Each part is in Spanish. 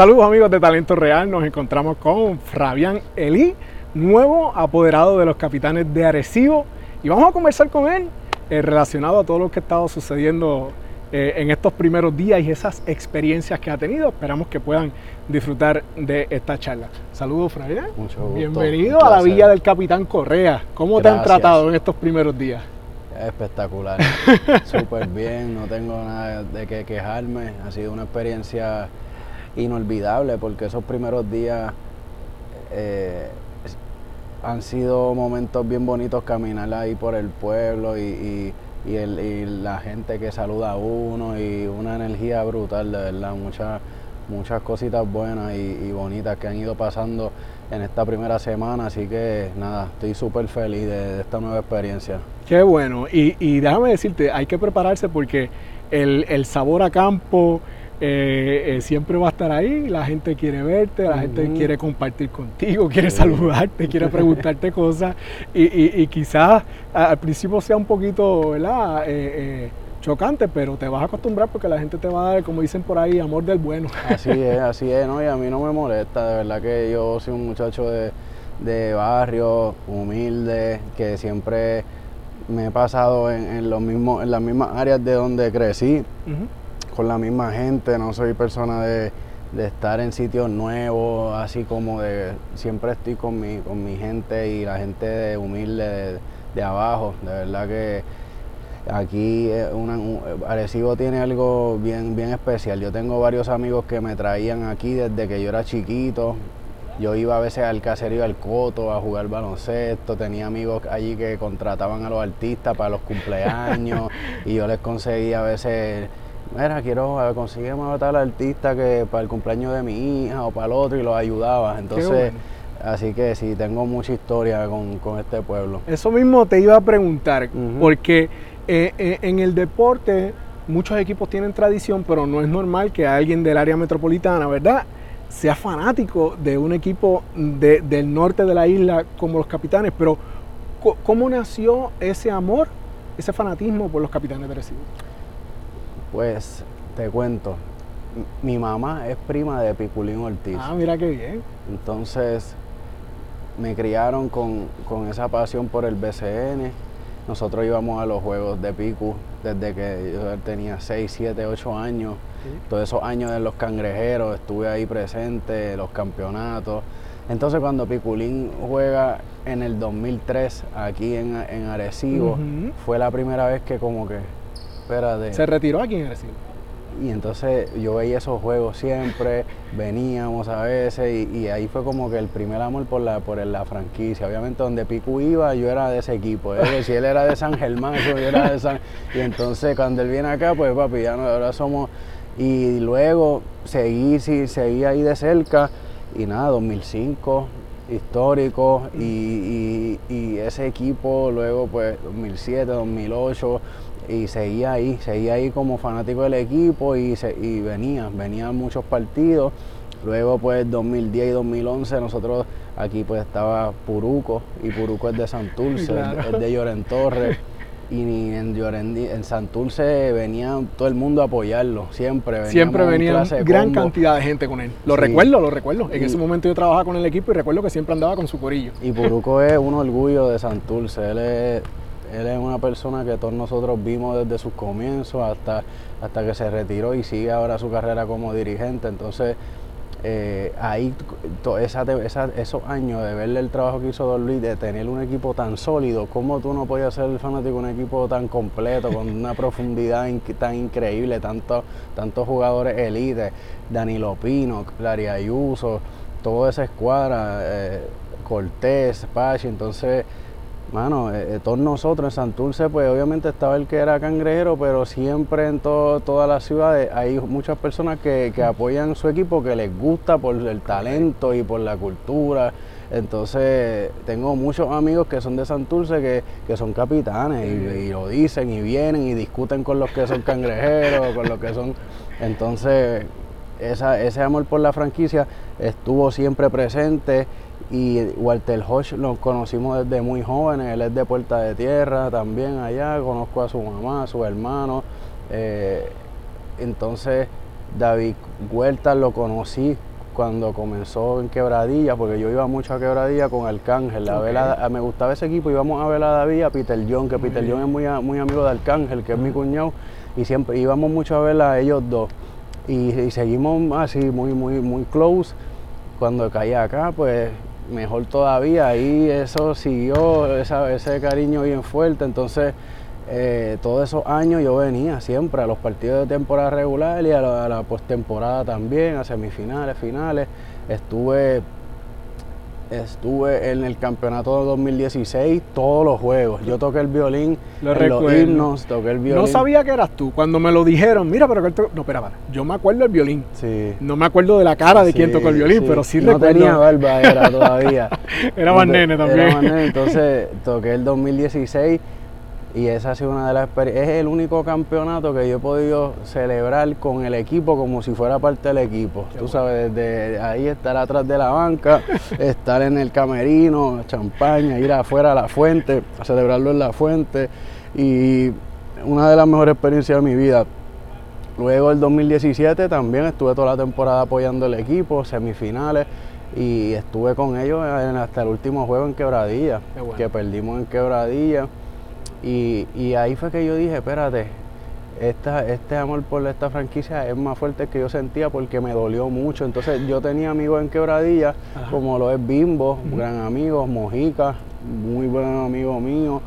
Saludos amigos de Talento Real, nos encontramos con Fabián Elí, nuevo apoderado de los capitanes de Arecibo y vamos a conversar con él eh, relacionado a todo lo que ha estado sucediendo eh, en estos primeros días y esas experiencias que ha tenido. Esperamos que puedan disfrutar de esta charla. Saludos, Fabián. Mucho gusto. Bienvenido a la Villa del Capitán Correa. ¿Cómo te han tratado en estos primeros días? Espectacular, súper bien, no tengo nada de qué quejarme. Ha sido una experiencia inolvidable porque esos primeros días eh, han sido momentos bien bonitos caminar ahí por el pueblo y, la gente que saluda a uno y una energía brutal, de verdad, muchas, muchas cositas buenas y, bonitas que han ido pasando en esta primera semana, así que nada, estoy súper feliz de, esta nueva experiencia. Qué bueno, y, déjame decirte, hay que prepararse porque el, el sabor a campo, eh, eh, siempre va a estar ahí, la gente quiere verte, la gente quiere compartir contigo, quiere saludarte, quiere preguntarte cosas y, quizás al principio sea un poquito ¿verdad? Eh, chocante, pero te vas a acostumbrar porque la gente te va a dar, como dicen por ahí, amor del bueno. Así es, así es, ¿no? y a mí no me molesta, de verdad que yo soy un muchacho de, barrio, humilde, que siempre me he pasado en, los mismos, en las mismas áreas de donde crecí con la misma gente, no soy persona de, estar en sitios nuevos, así como de siempre estoy con mi, con mi gente y la gente de humilde de, abajo. De verdad que aquí una, Arecibo tiene algo bien, bien especial. Yo tengo varios amigos que me traían aquí desde que yo era chiquito. Yo iba a veces al caserío al Coto a jugar baloncesto, tenía amigos allí que contrataban a los artistas para los cumpleaños y yo les conseguía a veces mira, quiero conseguir a tal artista que para el cumpleaños de mi hija o para el otro y los ayudaba. Entonces, así que sí, tengo mucha historia con, este pueblo. Eso mismo te iba a preguntar, porque eh, eh, en el deporte muchos equipos tienen tradición, pero no es normal que alguien del área metropolitana, ¿verdad? sea fanático de un equipo del norte de la isla como los capitanes, pero ¿cómo nació ese amor, ese fanatismo por los capitanes de Recibo? Pues te cuento, mi mamá es prima de Piculín Ortiz. Ah, mira qué bien. Entonces me criaron con, esa pasión por el BCN. Nosotros íbamos a los juegos de Picu desde que yo tenía 6, 7, 8 años. Todos esos años de los cangrejeros estuve ahí presente, los campeonatos. Entonces cuando Piculín juega en el 2003 aquí en, Arecibo, fue la primera vez que como que ¿Se retiró aquí en Arecibo? Y entonces yo veía esos juegos siempre, veníamos a veces y, ahí fue como que el primer amor por la, por la franquicia. Obviamente donde Picu iba yo era de ese equipo. Si él era de San Germán, yo era de San... Y entonces cuando él viene acá, pues papi, ya no, ahora somos... Y luego seguí, sí, seguí ahí de cerca y nada, 2005, histórico y, y, ese equipo luego pues 2007, 2008 y seguía ahí, seguía ahí como fanático del equipo y, se, y venía, venían muchos partidos. Luego pues 2010 y 2011 nosotros aquí pues estaba Puruco y Puruco es de Santurce, es de Lloren Torres y en, en Santurce venía todo el mundo a apoyarlo, siempre. Siempre venía gran cantidad de gente con él. Lo recuerdo, lo recuerdo. En ese momento yo trabajaba con el equipo y recuerdo que siempre andaba con su corillo. Y Puruco es un orgullo de Santurce, él es él es una persona que todos nosotros vimos desde sus comienzos hasta, hasta que se retiró y sigue ahora su carrera como dirigente. Entonces, eh, ahí esos años de verle el trabajo que hizo Don Luis, de tener un equipo tan sólido, ¿cómo tú no podías ser el fanático de un equipo tan completo, con una profundidad tan increíble, tantos tantos jugadores elite, Danilo Pino, Clary Ayuso, toda esa escuadra, eh, Cortés, Pachi, entonces Mano, eh, eh, todos nosotros en Santurce, pues obviamente estaba el que era cangrejero, pero siempre en todas las ciudades hay muchas personas que, apoyan su equipo, que les gusta por el talento y por la cultura. Entonces, tengo muchos amigos que son de Santurce que, son capitanes y, lo dicen y vienen y discuten con los que son cangrejeros, con los que son. Entonces, ese amor por la franquicia estuvo siempre presente y Walter Hodge lo conocimos desde muy jóvenes, él es de Puerta de Tierra también allá, conozco a su mamá, a su hermano. Eh, entonces David Huerta lo conocí cuando comenzó en Quebradilla, porque yo iba mucho a Quebradilla con Arcángel. A ver a- a- me gustaba ese equipo, íbamos a ver a David, a Peter John, que Peter John es muy, muy amigo de Arcángel, que es mi cuñado, y siempre íbamos mucho a ver a ellos dos. Y, y seguimos así muy, muy, muy close. Cuando caí acá, pues mejor todavía, ahí eso siguió, ese cariño bien fuerte. Entonces, eh, todos esos años yo venía siempre a los partidos de temporada regular y a la, a la postemporada también, a semifinales, finales. Estuve, estuve en el campeonato de 2016, todos los juegos. Yo toqué el violín, Lo en recuerdo. los himnos, toqué el violín. No sabía que eras tú. Cuando me lo dijeron, mira, pero que esto- No, espera, para. Yo me acuerdo del violín. Sí. No me acuerdo de la cara de quién tocó el violín, pero sí no recuerdo. tenía barba era todavía. Era No más nene también. Era más nene, entonces toqué el 2016 y esa ha sido una de las experiencias. Es el único campeonato que yo he podido celebrar con el equipo como si fuera parte del equipo. Tú sabes, desde ahí estar atrás de la banca, estar en el camerino, champaña, ir afuera a la fuente, a celebrarlo en la fuente y una de las mejores experiencias de mi vida. Luego el 2017 también estuve toda la temporada apoyando el equipo, semifinales, y estuve con ellos hasta el último juego en Quebradilla, bueno. que perdimos en Quebradilla. Y, y ahí fue que yo dije, espérate, esta, este amor por esta franquicia es más fuerte que yo sentía porque me dolió mucho. Entonces yo tenía amigos en Quebradilla, Ajá. como lo es Bimbo, gran amigo, Mojica, muy buen amigo mío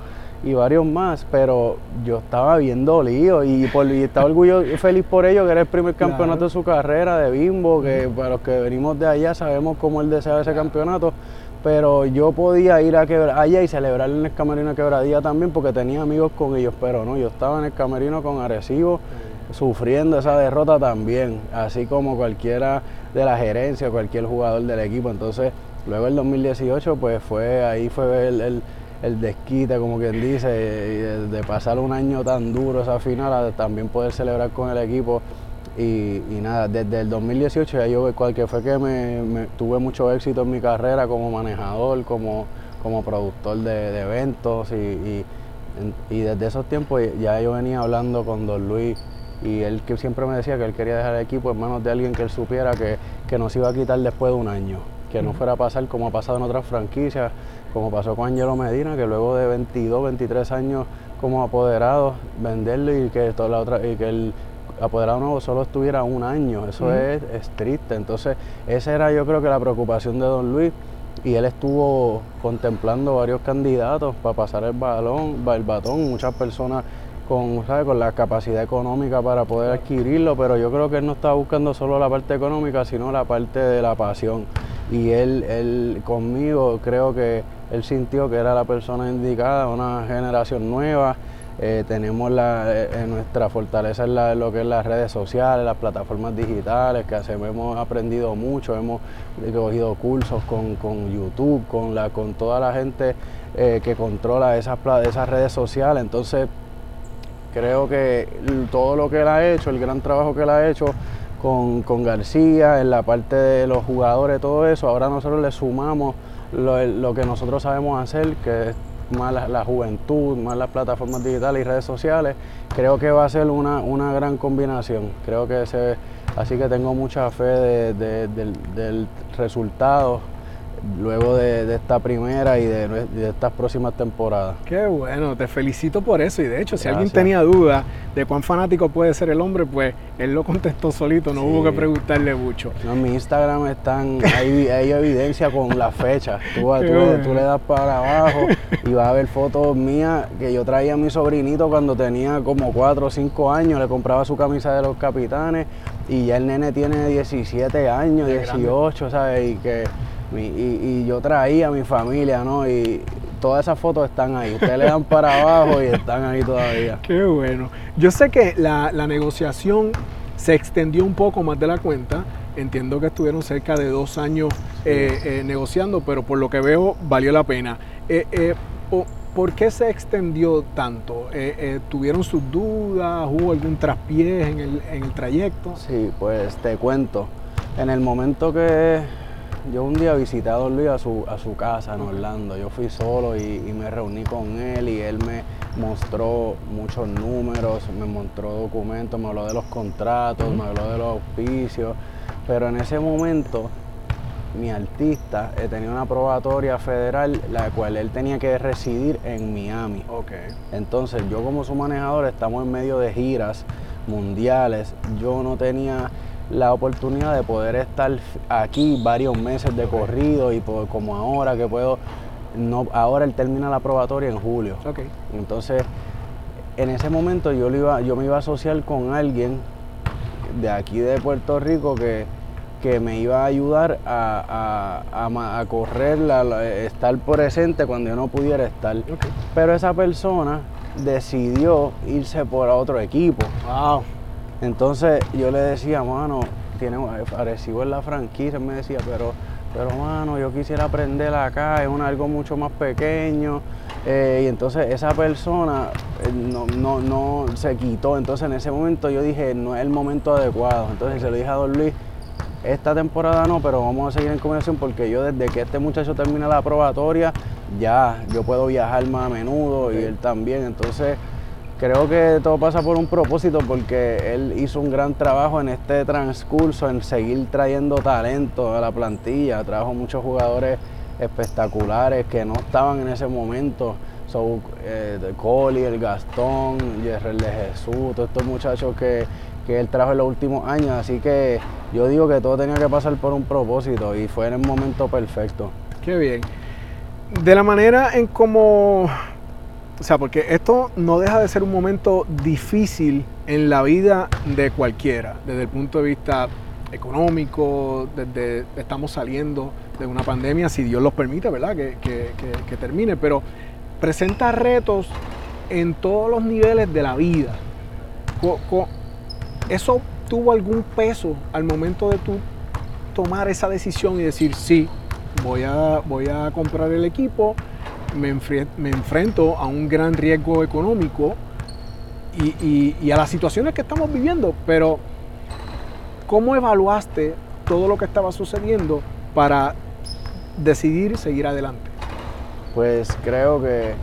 y varios más, pero yo estaba bien dolido y, por, y estaba orgulloso y feliz por ello, que era el primer Claro. campeonato de su carrera de Bimbo, que para los que venimos de allá sabemos cómo él deseaba ese campeonato, pero yo podía ir a quebra- allá y celebrar en el camerino de Quebradilla también porque tenía amigos con ellos, pero no, yo estaba en el camerino con Arecibo sufriendo esa derrota también, así como cualquiera de la gerencia, cualquier jugador del equipo. Entonces, luego el 2018, pues fue ahí fue el, el- el desquite, como quien dice, de, de pasar un año tan duro esa final, a también poder celebrar con el equipo. Y, y nada, desde el 2018 ya yo, cual que fue que me, me- tuve mucho éxito en mi carrera como manejador, como, como productor de, de eventos y, y- desde esos tiempos ya yo venía hablando con Don Luis y él que siempre me decía que él quería dejar el equipo en manos de alguien que él supiera que, que nos iba a quitar después de un año, que no fuera a pasar como ha pasado en otras franquicias, como pasó con Angelo Medina, que luego de 22, 23 años como apoderado, venderlo y que, toda la otra, y que el apoderado nuevo solo estuviera un año, eso es, es triste. Entonces, esa era yo creo que la preocupación de Don Luis y él estuvo contemplando varios candidatos para pasar el balón, el batón, muchas personas con, ¿sabe? con la capacidad económica para poder adquirirlo, pero yo creo que él no estaba buscando solo la parte económica, sino la parte de la pasión. Y él, él conmigo creo que él sintió que era la persona indicada, una generación nueva. Eh, tenemos la, eh, eh, nuestra fortaleza en lo que es las redes sociales, las plataformas digitales, que hacemos, hemos aprendido mucho, hemos cogido cursos con, con YouTube, con, la, con toda la gente eh, que controla esas, esas redes sociales. Entonces, creo que todo lo que él ha hecho, el gran trabajo que él ha hecho con, con García, en la parte de los jugadores, todo eso, ahora nosotros le sumamos lo, lo que nosotros sabemos hacer, que es más la, juventud, más las plataformas digitales y redes sociales, creo que va a ser una, una gran combinación. Creo que se, así que tengo mucha fe de- de- del, del resultado luego de, de esta primera y de, estas próximas temporadas. Qué bueno, te felicito por eso. Y de hecho, si alguien tenía duda de cuán fanático puede ser el hombre, pues él lo contestó solito, no Sí. hubo que preguntarle mucho. No, en mi Instagram están, hay, hay evidencia con la fecha. Tú, le- bueno. tú le das para abajo y vas a ver fotos mías que yo traía a mi sobrinito cuando tenía como 4 o 5 años. Le compraba su camisa de los capitanes y ya el nene tiene 17 años, Qué grande. 18, ¿sabes? Y que mi- y, y yo traía a mi familia, ¿no? Y todas esas fotos están ahí. Ustedes le dan para abajo y están ahí todavía. Qué bueno. Yo sé que la, la negociación se extendió un poco más de la cuenta. Entiendo que estuvieron cerca de dos años eh, eh, negociando, pero por lo que veo valió la pena. Eh, po- ¿Por qué se extendió tanto? ¿Tuvieron sus dudas? ¿Hubo algún traspié en el, en el trayecto? Sí, pues te cuento. En el momento que yo un día visité a Don Luis a su, a su casa en Orlando, yo fui solo y, y me reuní con él y él me mostró muchos números, me mostró documentos, me habló de los contratos, me habló de los auspicios, pero en ese momento mi artista eh, tenía una probatoria federal, la cual él tenía que residir en Miami. Okay. Entonces yo como su manejador estamos en medio de giras mundiales. Yo no tenía la oportunidad de poder estar aquí varios meses de corrido y como ahora que puedo, no, ahora él termina la probatoria en julio. Okay. Entonces, en ese momento yo, iba, yo me iba a asociar con alguien de aquí de Puerto Rico que, que me iba a ayudar a, a, correr, la, estar presente cuando yo no pudiera estar. Pero esa persona decidió irse por otro equipo. Wow. Entonces yo le decía, mano, tiene Arecibo en la franquicia, me decía, pero, pero mano, yo quisiera aprender acá, es un algo mucho más pequeño. Eh, y entonces esa persona eh, no, no, no, se quitó. Entonces en ese momento yo dije, no es el momento adecuado. Entonces se lo dije a Don Luis, esta temporada no, pero vamos a seguir en conversación porque yo desde que este muchacho termina la probatoria, ya yo puedo viajar más a menudo y él también. Entonces creo que todo pasa por un propósito porque él hizo un gran trabajo en este transcurso, en seguir trayendo talento a la plantilla. Trajo muchos jugadores espectaculares que no estaban en ese momento. So, eh, Coli, el Gastón, Yerrel de Jesús, todos estos muchachos que, que él trajo en los últimos años. Así que yo digo que todo tenía que pasar por un propósito y fue en el momento perfecto. Qué bien. De la manera en cómo, o sea, porque esto no deja de ser un momento difícil en la vida de cualquiera, desde el punto de vista económico, desde estamos saliendo de una pandemia, si Dios los permite, ¿verdad? Que, que termine, pero presenta retos en todos los niveles de la vida. ¿Eso tuvo algún peso al momento de tú tomar esa decisión y decir, sí, voy a, voy a comprar el equipo, me, enfrento a un gran riesgo económico y, a las situaciones que estamos viviendo, pero ¿cómo evaluaste todo lo que estaba sucediendo para decidir seguir adelante? Pues creo que,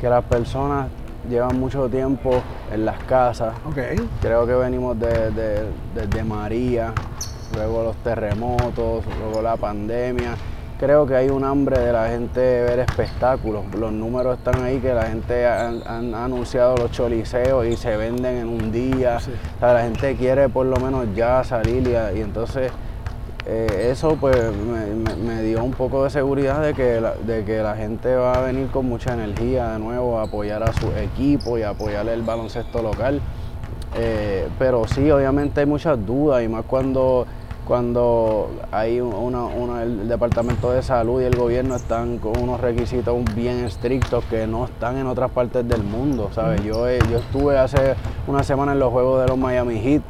que las personas llevan mucho tiempo en las casas. Creo que venimos desde de, María, luego los terremotos, luego la pandemia. Creo que hay un hambre de la gente de ver espectáculos. Los números están ahí que la gente han, anunciado los choliseos y se venden en un día. la gente quiere por lo menos ya salir y entonces eh, eso pues me, dio un poco de seguridad de que, la, de que la gente va a venir con mucha energía de nuevo a apoyar a su equipo y a apoyar el baloncesto local. Eh, pero sí, obviamente hay muchas dudas y más cuando, cuando hay una, el Departamento de Salud y el gobierno están con unos requisitos bien estrictos que no están en otras partes del mundo, ¿sabes? Yo, yo estuve hace una semana en los Juegos de los Miami Heat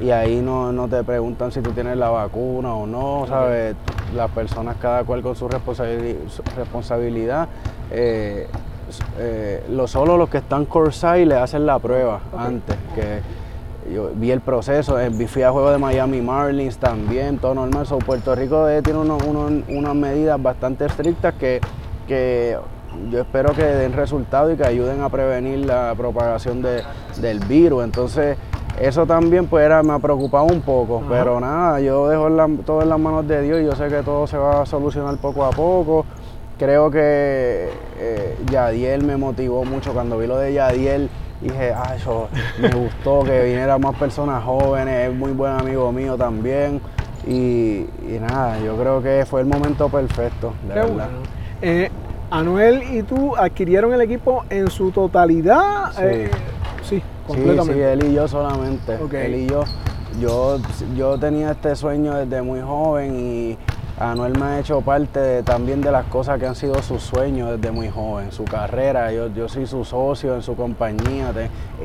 y ahí no, te preguntan si tú tienes la vacuna o no, ¿sabes? Las personas cada cual con su responsabilidad. Eh, eh, lo solo los que están corside le hacen la prueba antes, que yo vi el proceso, eh, fui a juego de Miami Marlins también, todo normal. So, Puerto Rico tiene unas medidas bastante estrictas que, que yo espero que den resultado y que ayuden a prevenir la propagación del virus. Entonces, eso también pues era, me preocupaba un poco, pero nada, yo dejo todo en las manos de Dios y yo sé que todo se va a solucionar poco a poco. Creo que eh, Yadiel me motivó mucho cuando vi lo de Yadiel. Dije, ah, eso me gustó que vinieran más personas jóvenes, es muy buen amigo mío también. Y, nada, yo creo que fue el momento perfecto, de verdad. Eh, Anuel y tú adquirieron el equipo en su totalidad. Sí. Eh, Sí, Sí, él y yo solamente. Él y yo. Yo, yo tenía este sueño desde muy joven y Anuel me ha hecho parte también de las cosas que han sido sus sueños desde muy joven, su carrera. Yo, yo soy su socio en su compañía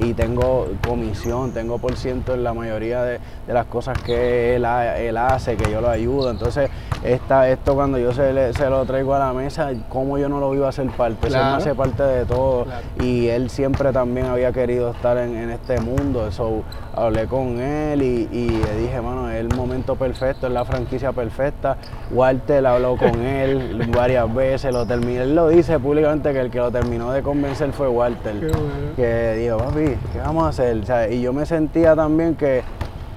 y tengo comisión, tengo por ciento en la mayoría de, las cosas que él, él, hace, que yo lo ayudo. Entonces, esta, esto cuando yo se, se, lo traigo a la mesa, ¿cómo yo no lo iba a hacer parte? Él me hace parte de todo y él siempre también había querido estar en, este mundo. So, hablé con él y, y le dije, mano, es el momento perfecto, es la franquicia perfecta Walter habló con él varias veces, lo terminó, él lo dice públicamente que el que lo terminó de convencer fue Walter. Que dijo, papi, ¿qué vamos a hacer? y yo me sentía también que,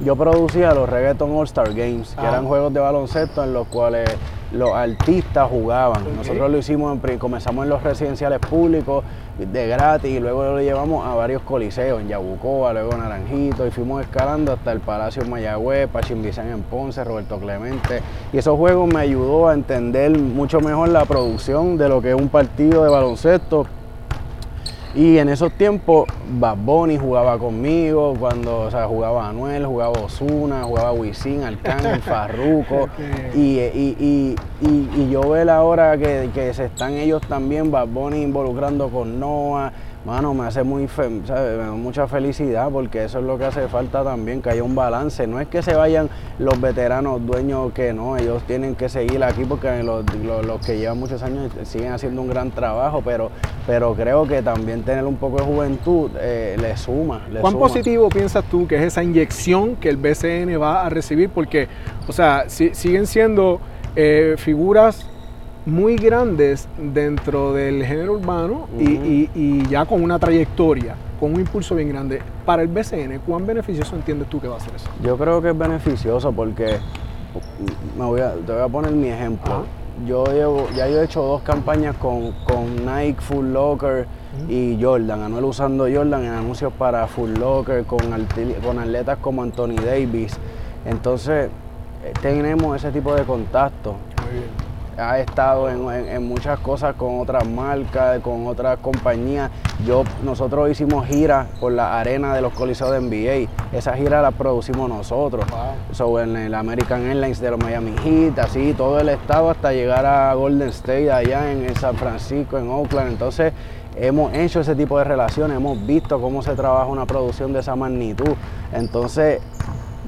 yo producía los Reggaeton All Star Games, que Ah. eran juegos de baloncesto en los cuales los artistas jugaban. Ok. Nosotros lo hicimos, en comenzamos en los residenciales públicos de gratis y luego lo llevamos a varios coliseos, en Yabucoa, luego Naranjito y fuimos escalando hasta el Palacio en Mayagüez, Pachín Vicen en Ponce, Roberto Clemente. Y esos juegos me ayudó a entender mucho mejor la producción de lo que es un partido de baloncesto. Y en esos tiempos, Bad Bunny jugaba conmigo, cuando o sea, jugaba Anuel, jugaba Osuna, jugaba Wisin, Arcángel, Farruko. Ok. Y, y, y, y, y yo ver ahora que, que se están ellos también, Bad Bunny involucrando con Noah, mano, me hace muy fe- ¿sabe? Me da mucha felicidad porque eso es lo que hace falta también, que haya un balance. No es que se vayan los veteranos dueños que no, ellos tienen que seguir aquí porque los, los- los que llevan muchos años siguen haciendo un gran trabajo, pero, pero creo que también tener un poco de juventud eh, le suma. Le ¿Cuán suma. positivo piensas tú que es esa inyección que el BCN va a recibir? Porque, o sea, si- siguen siendo eh, figuras muy grandes dentro del género urbano y- Ujú. y, y ya con una trayectoria, con un impulso bien grande. Para el BCN, ¿cuán beneficioso entiendes tú que va a ser eso? Yo creo que es beneficioso porque me voy a, te voy a poner mi ejemplo. Yo llevo, ya yo he hecho dos campañas con, con Nike, Full Locker y Jordan. Anuel usando Jordan en anuncios para Full Locker con, con atletas como Anthony Davis. Entonces, eh, tenemos ese tipo de contacto. Muy bien. Ha estado en, en- en muchas cosas con otras marcas, con otras compañías. Yo, nosotros hicimos giras por la arena de los coliseos de NBA. Esa gira la producimos nosotros. Wow. So, en el American Airlines de los Miami Heat, así, todo el estado hasta llegar a Golden State allá en, en San Francisco, en Oakland. Entonces, hemos hecho ese tipo de relaciones, hemos visto cómo se trabaja una producción de esa magnitud. Entonces,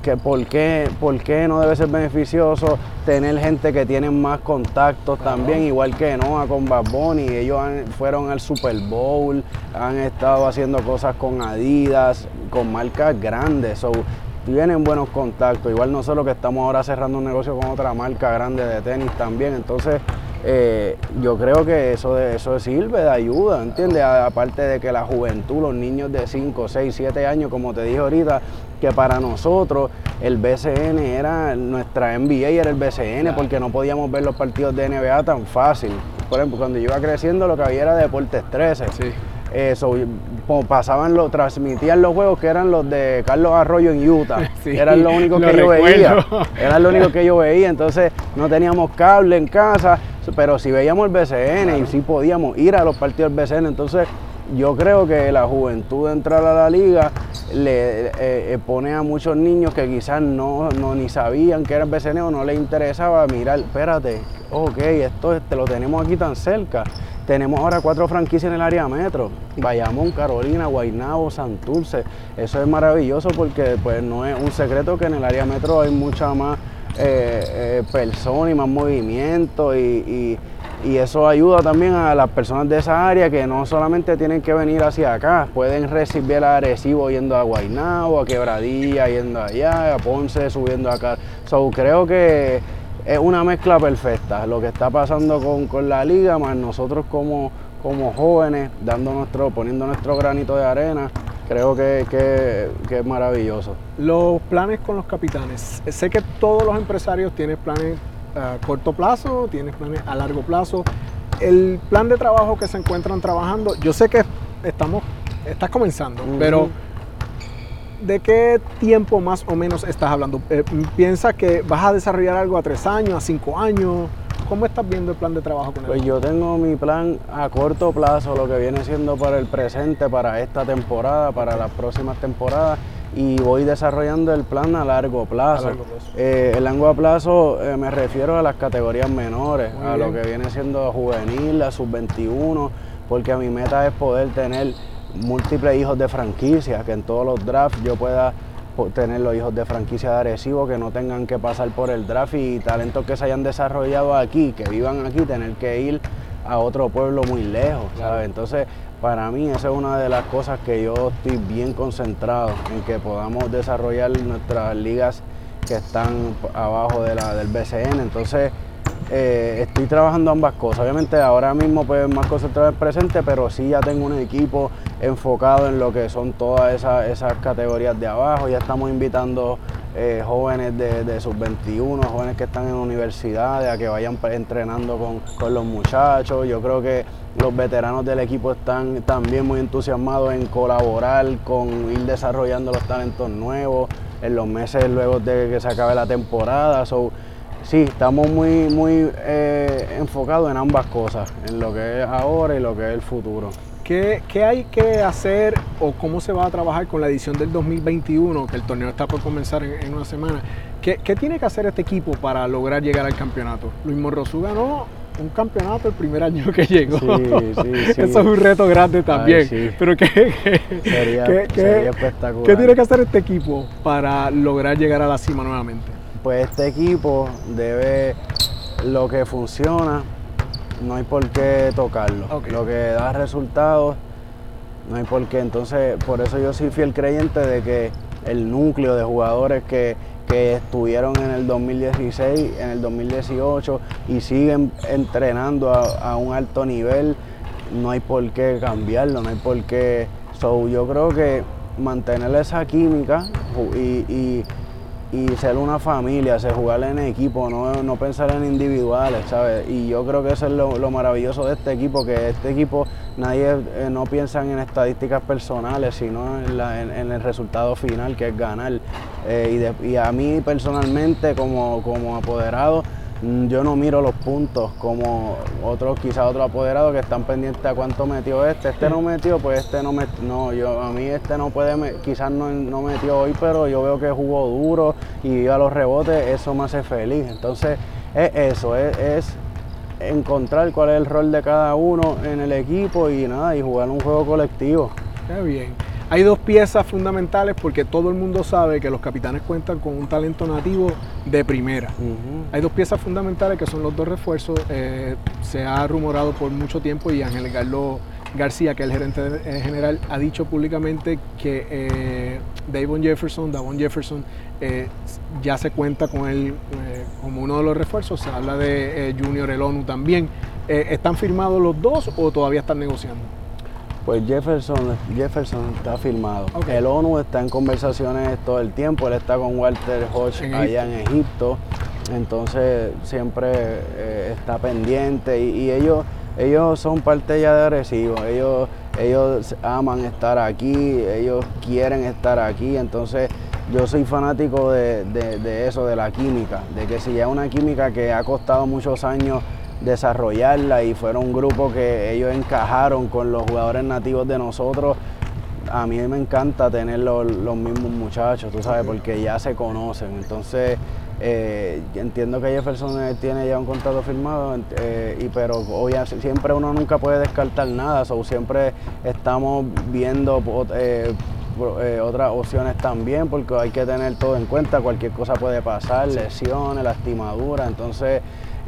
que por, qué, ¿por qué no debe ser beneficioso tener gente que tiene más contactos también, igual que Noah con Bad Bunny? Ellos han- fueron al Super Bowl, han estado haciendo cosas con Adidas, con marcas grandes. So, tienen buenos contactos. Igual nosotros que estamos ahora cerrando un negocio con otra marca grande de tenis también. Entonces, eh, yo creo que eso, de, eso sirve de ayuda, ¿entiendes? Aparte de que la juventud, los niños de 5, 6, 7 años, como te dije ahorita, que para nosotros el BCN era, nuestra NBA era el BCN porque no podíamos ver los partidos de NBA tan fácil. Por ejemplo, cuando yo iba creciendo lo que había era Deportes 13. Sí. Eso, como pasaban, lo, transmitían los juegos que eran los de Carlos Arroyo en Utah. Sí, eran lo único lo que yo recuerdo. veía. Eran lo único que yo veía. Entonces no teníamos cable en casa, pero sí veíamos el BCN y sí podíamos ir a los partidos del BCN. Entonces yo creo que la juventud de entrar a la liga le eh, eh, pone a muchos niños que quizás no, no ni sabían que era el BCN no les interesaba mirar, espérate, ok, esto este, lo tenemos aquí tan cerca. Tenemos ahora cuatro franquicias en el área metro, Bayamón, Carolina, Guaynabo, Santurce. Eso es maravilloso porque pues no es un secreto que en el área metro hay mucha más eh, eh, personas y más movimiento y- y eso ayuda también a las personas de esa área que no solamente tienen que venir hacia acá, pueden recibir a Arecibo yendo a Guaynabo, a Quebradilla yendo allá, a Ponce subiendo acá. So, creo que es una mezcla perfecta lo que está pasando con, con la liga, más nosotros como, como jóvenes, dando nuestro, poniendo nuestro granito de arena, creo que, que- que es maravilloso. Los planes con los capitanes. Sé que todos los empresarios tienen planes a corto plazo, tienen planes a largo plazo. El plan de trabajo que se encuentran trabajando, yo sé que estamos, estás comenzando, pero ¿de qué tiempo más o menos estás hablando? Eh, ¿Piensas que vas a desarrollar algo a tres años, a cinco años? ¿Cómo estás viendo el plan de trabajo con él? Pues yo tengo mi plan a corto plazo, lo que viene siendo para el presente, para esta temporada, para las próximas temporadas, y voy desarrollando el plan a largo plazo. A largo plazo. Eh, el largo plazo eh, me refiero a las categorías menores, Muy a lo que viene siendo juvenil, a sub-21, porque mi meta es poder tener múltiples hijos de franquicia, que en todos los drafts yo pueda tener los hijos de franquicia de Arecibo, que no tengan que pasar por el draft y talentos que se hayan desarrollado aquí, que vivan aquí, tener que ir a otro pueblo muy lejos, ¿sabes? Entonces, para mí esa es una de las cosas que yo estoy bien concentrado en que podamos desarrollar nuestras ligas que están abajo de la, del BCN. Entonces, eh, estoy trabajando ambas cosas. Obviamente ahora mismo pues más concentrado en el presente, pero sí ya tengo un equipo enfocado en lo que son todas esas, esas categorías de abajo. Ya estamos invitando eh, jóvenes de, sus 21, jóvenes que están en universidades, a que vayan entrenando con, los muchachos. Yo creo que los veteranos del equipo están también muy entusiasmados en colaborar, con ir desarrollando los talentos nuevos en los meses luego de que se acabe la temporada. So, sí, estamos muy, muy eh, enfocados en ambas cosas, en lo que es ahora y lo que es el futuro. ¿Qué, hay que hacer o cómo se va a trabajar con la edición del 2021, que el torneo está por comenzar en, una semana? ¿Qué, tiene que hacer este equipo para lograr llegar al campeonato? Luis Morrosú ganó un campeonato el primer año que llegó. Eso es un reto grande también. Pero ¿qué, sería, espectacular. ¿qué tiene que hacer este equipo para lograr llegar a la cima nuevamente? Pues este equipo debe, lo que funciona, no hay por qué tocarlo. Lo que da resultados, no hay por qué. Entonces, por eso yo soy fiel creyente de que el núcleo de jugadores que, estuvieron en el 2016, en el 2018 y siguen entrenando a, un alto nivel, no hay por qué cambiarlo, no hay por qué. So, yo creo que mantener esa química y y ser una familia, ser jugar en equipo, no, pensar en individuales, ¿sabes? Y yo creo que eso es lo, maravilloso de este equipo, que este equipo nadie eh, no piensa en estadísticas personales, sino en, el resultado final, que es ganar. Eh, y, y, a mí personalmente, como, como apoderado, yo no miro los puntos como otros, quizás otros apoderados que están pendientes a cuánto metió este. Este no metió, pues este no metió. No, yo, a mí este no puede, quizás no, no metió hoy, pero yo veo que jugó duro y iba a los rebotes, eso me hace feliz. Entonces, es eso, es, es encontrar cuál es el rol de cada uno en el equipo y nada, y jugar un juego colectivo. Qué bien. Hay dos piezas fundamentales porque todo el mundo sabe que los capitanes cuentan con un talento nativo de primera. Hay dos piezas fundamentales que son los dos refuerzos. Eh, se ha rumorado por mucho tiempo y Ángel Carlos García, que es el gerente eh, general, ha dicho públicamente que eh, Davon Jefferson, Davon Jefferson, ya se cuenta con él como uno de los refuerzos. Se habla de Junior El ONU también. ¿Están firmados los dos o todavía están negociando? Pues Jefferson, Jefferson está firmado. El ONU está en conversaciones todo el tiempo. Él está con Walter Hodge allá en Egipto. Entonces siempre eh, está pendiente y, ellos, ellos son parte ya de Arecibo. Ellos, ellos aman estar aquí, ellos quieren estar aquí. Entonces yo soy fanático de, de eso, de la química, de que si ya una química que ha costado muchos años desarrollarla y fueron un grupo que ellos encajaron con los jugadores nativos de nosotros. A mí me encanta tener los, mismos muchachos, tú sabes, porque ya se conocen. Entonces, eh, entiendo que Jefferson tiene ya un contrato firmado, eh, y, pero obviamente siempre uno nunca puede descartar nada, so, siempre estamos viendo eh, otras opciones también, porque hay que tener todo en cuenta, cualquier cosa puede pasar, lesiones, lastimaduras, entonces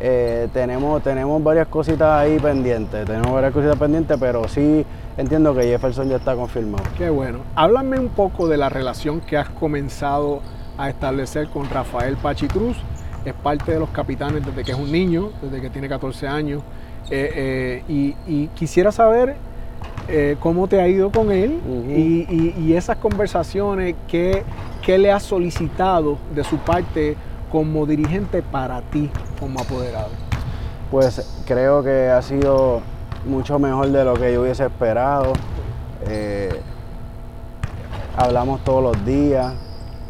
eh, tenemos, tenemos varias cositas ahí pendientes, tenemos varias cositas pendientes, pero sí entiendo que Jefferson ya está confirmado. Qué bueno. Háblame un poco de la relación que has comenzado a establecer con Rafael Pachicruz. Es parte de los capitanes desde que es un niño, desde que tiene 14 años. Eh, eh, y, quisiera saber cómo te ha ido con él y, esas conversaciones, ¿qué, qué le has solicitado de su parte como dirigente para ti como apoderado? Pues creo que ha sido mucho mejor de lo que yo hubiese esperado. Eh, hablamos todos los días,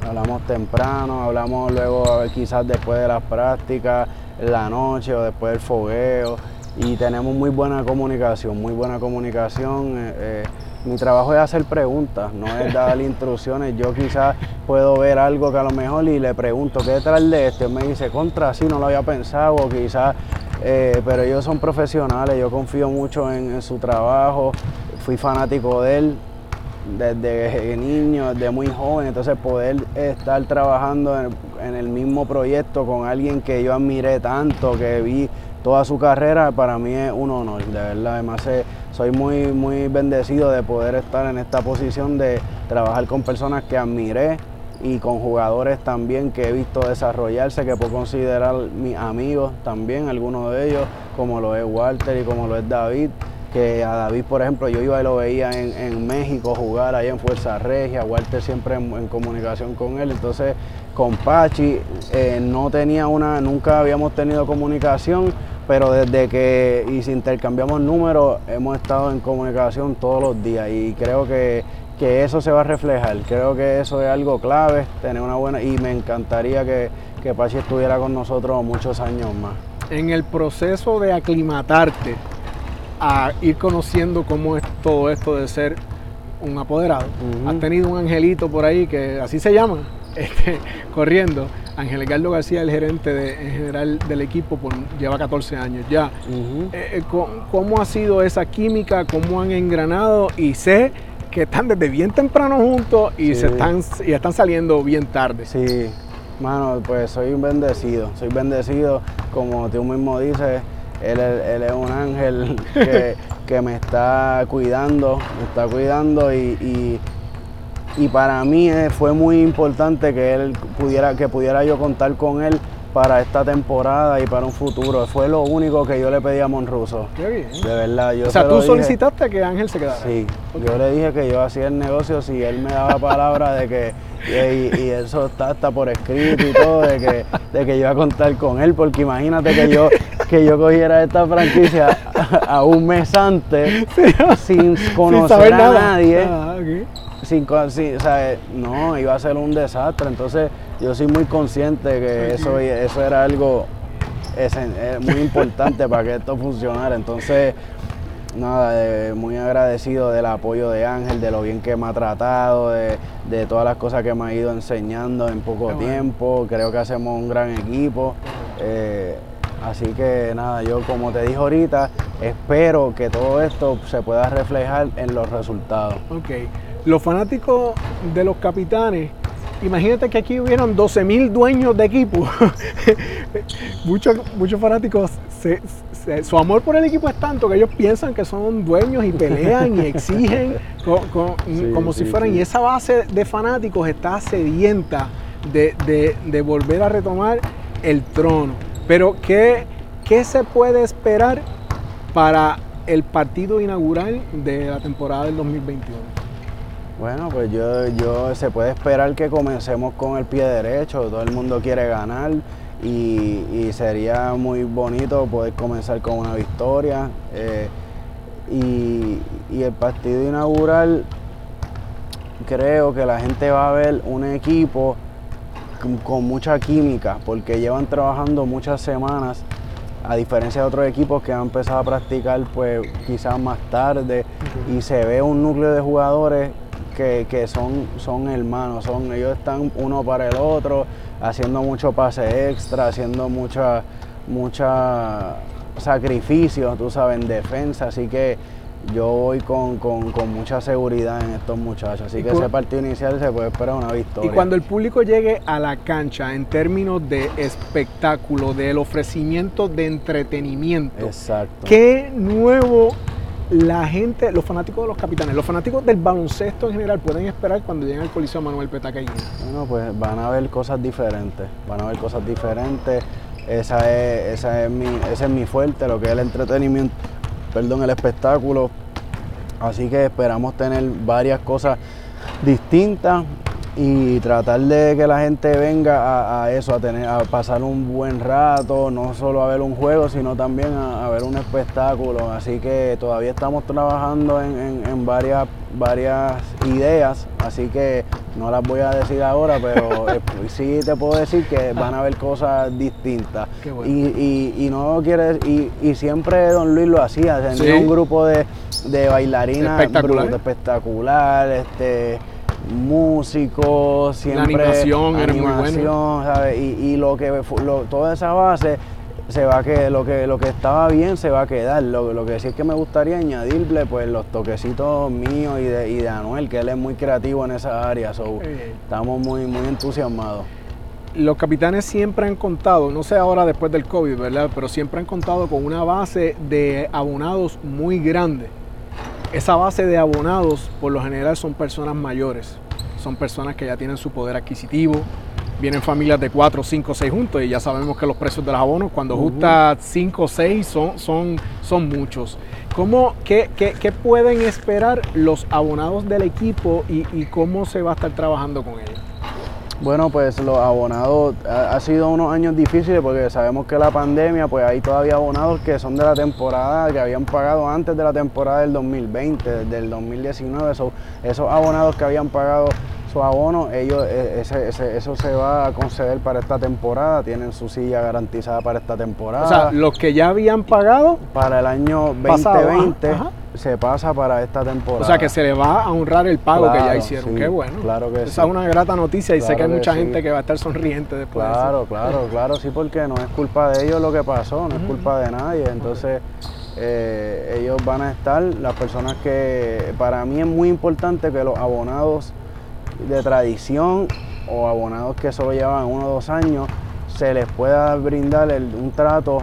hablamos temprano, hablamos luego quizás después de las prácticas, en la noche o después del fogueo y tenemos muy buena comunicación, muy buena comunicación. Eh, eh, mi trabajo es hacer preguntas, no es dar instrucciones. Yo quizás puedo ver algo que a lo mejor y le pregunto, ¿qué detrás de este? me dice, contra, sí, no lo había pensado, quizás, eh, pero ellos son profesionales, yo confío mucho en, su trabajo, fui fanático de él desde niño, desde muy joven, entonces poder estar trabajando en, en el mismo proyecto con alguien que yo admiré tanto, que vi toda su carrera, para mí es un honor, de verdad. Además, eh, soy muy, muy bendecido de poder estar en esta posición de trabajar con personas que admiré y con jugadores también que he visto desarrollarse, que puedo considerar mis amigos también, algunos de ellos, como lo es Walter y como lo es David, que a David, por ejemplo, yo iba y lo veía en, México jugar ahí en Fuerza Regia, Walter siempre en, comunicación con él, entonces con Pachi eh, no tenía una, nunca habíamos tenido comunicación, pero desde que y si intercambiamos números hemos estado en comunicación todos los días y creo que, que eso se va a reflejar, creo que eso es algo clave, tener una buena, y me encantaría que, que Pachi estuviera con nosotros muchos años más. En el proceso de aclimatarte, a ir conociendo cómo es todo esto de ser un apoderado. Has tenido un angelito por ahí que así se llama, este, corriendo. Ángel Edgardo García, el gerente de, en general del equipo, por, lleva 14 años ya. Eh, eh, ¿Cómo ha sido esa química? ¿Cómo han engranado? Y sé que están desde bien temprano juntos y, se están, y están saliendo bien tarde. Sí, mano, pues soy un bendecido. Soy bendecido, como tú mismo dices él, es un ángel que, me está cuidando, me está cuidando y, y, para mí eh, fue muy importante que él pudiera, que pudiera yo contar con él para esta temporada y para un futuro. Fue lo único que yo le pedí a Monruso. Qué bien. De verdad. Yo o sea, tú solicitaste que Ángel se quedara. Sí. Yo le dije que yo hacía el negocio si él me daba palabra de que, y, eso está hasta por escrito y todo, de que, de que yo iba a contar con él, porque imagínate que yo, que yo cogiera esta franquicia a, un mes antes sin conocer a nadie. Ah, sin, o sea, no, iba a ser un desastre. Entonces, yo soy muy consciente que eso, eso era algo muy importante para que esto funcionara. Entonces, nada, muy agradecido del apoyo de Ángel, de lo bien que me ha tratado, de, todas las cosas que me ha ido enseñando en poco tiempo. Creo que hacemos un gran equipo. Eh, así que nada, yo como te dije ahorita, espero que todo esto se pueda reflejar en los resultados. Ok. Los fanáticos de los capitanes imagínate que aquí hubieran 12 mil dueños de equipo. muchos, muchos fanáticos, su amor por el equipo es tanto que ellos piensan que son dueños y pelean y exigen como si fueran. Y esa base de fanáticos está sedienta de, volver a retomar el trono. Pero ¿qué, ¿qué se puede esperar para el partido inaugural de la temporada del 2021? Bueno, pues yo, yo se puede esperar que comencemos con el pie derecho, todo el mundo quiere ganar y, sería muy bonito poder comenzar con una victoria. Eh, y, el partido inaugural, creo que la gente va a ver un equipo con, mucha química, porque llevan trabajando muchas semanas a diferencia de otros equipos que han empezado a practicar pues quizás más tarde y se ve un núcleo de jugadores que, son, son hermanos, son, ellos están uno para el otro, haciendo mucho pase extra, haciendo mucha, mucha sacrificio, tú sabes, en defensa, así que yo voy con, mucha seguridad en estos muchachos. Así que ese partido inicial se puede esperar una victoria. Y cuando el público llegue a la cancha en términos de espectáculo, del ofrecimiento de entretenimiento, Exacto. ¿qué nuevo la gente, los fanáticos de los capitanes, los fanáticos del baloncesto en general pueden esperar cuando lleguen al Coliseo Manuel Petaqueña? Bueno, pues van a ver cosas diferentes, van a ver cosas diferentes. Esa es, esa es mi, ese es mi fuerte, lo que es el entretenimiento, perdón, el espectáculo. Así que esperamos tener varias cosas distintas y tratar de que la gente venga a, eso, a tener, a pasar un buen rato, no solo a ver un juego, sino también a, ver un espectáculo. Así que todavía estamos trabajando en, varias, varias ideas, así que no las voy a decir ahora, pero eh, sí te puedo decir que van a haber cosas distintas. Y, no quiere y, y siempre Don Luis lo hacía, tenía un grupo de, de bailarinas espectacular, espectacular este músicos, siempre la animación, era muy Y, lo que toda esa base se va que lo que lo que estaba bien se va a quedar. Lo, que sí es que me gustaría añadirle pues los toquecitos míos y de, y de Anuel, que él es muy creativo en esa área. estamos muy, muy entusiasmados. Los capitanes siempre han contado, no sé ahora después del COVID, ¿verdad? Pero siempre han contado con una base de abonados muy grande esa base de abonados por lo general son personas mayores, son personas que ya tienen su poder adquisitivo, vienen familias de 4, 5, 6 juntos y ya sabemos que los precios de los abonos cuando uh 5 o 6 son, son, son muchos. ¿Cómo, qué, qué, qué, pueden esperar los abonados del equipo y, y, cómo se va a estar trabajando con ellos? Bueno, pues los abonados ha, ha, sido unos años difíciles porque sabemos que la pandemia, pues hay todavía abonados que son de la temporada que habían pagado antes de la temporada del 2020, del 2019. Eso, esos abonados que habían pagado su abono, ellos, e, ese, ese, eso se va a conceder para esta temporada, tienen su silla garantizada para esta temporada. O sea, los que ya habían pagado para el año 2020 ajá, ajá. se pasa para esta temporada. O sea, que se le va a honrar el pago claro, que ya hicieron. Sí, Qué bueno. Claro que Esa sí. es una grata noticia y Claro sé que hay que mucha sí. gente que va a estar sonriente después Claro, de eso. claro, claro, sí, porque no es culpa de ellos lo que pasó, no es culpa de nadie. Entonces, eh, ellos van a estar, las personas que, para mí es muy importante que los abonados de tradición o abonados que solo llevan uno o dos años, se les pueda brindar el, un trato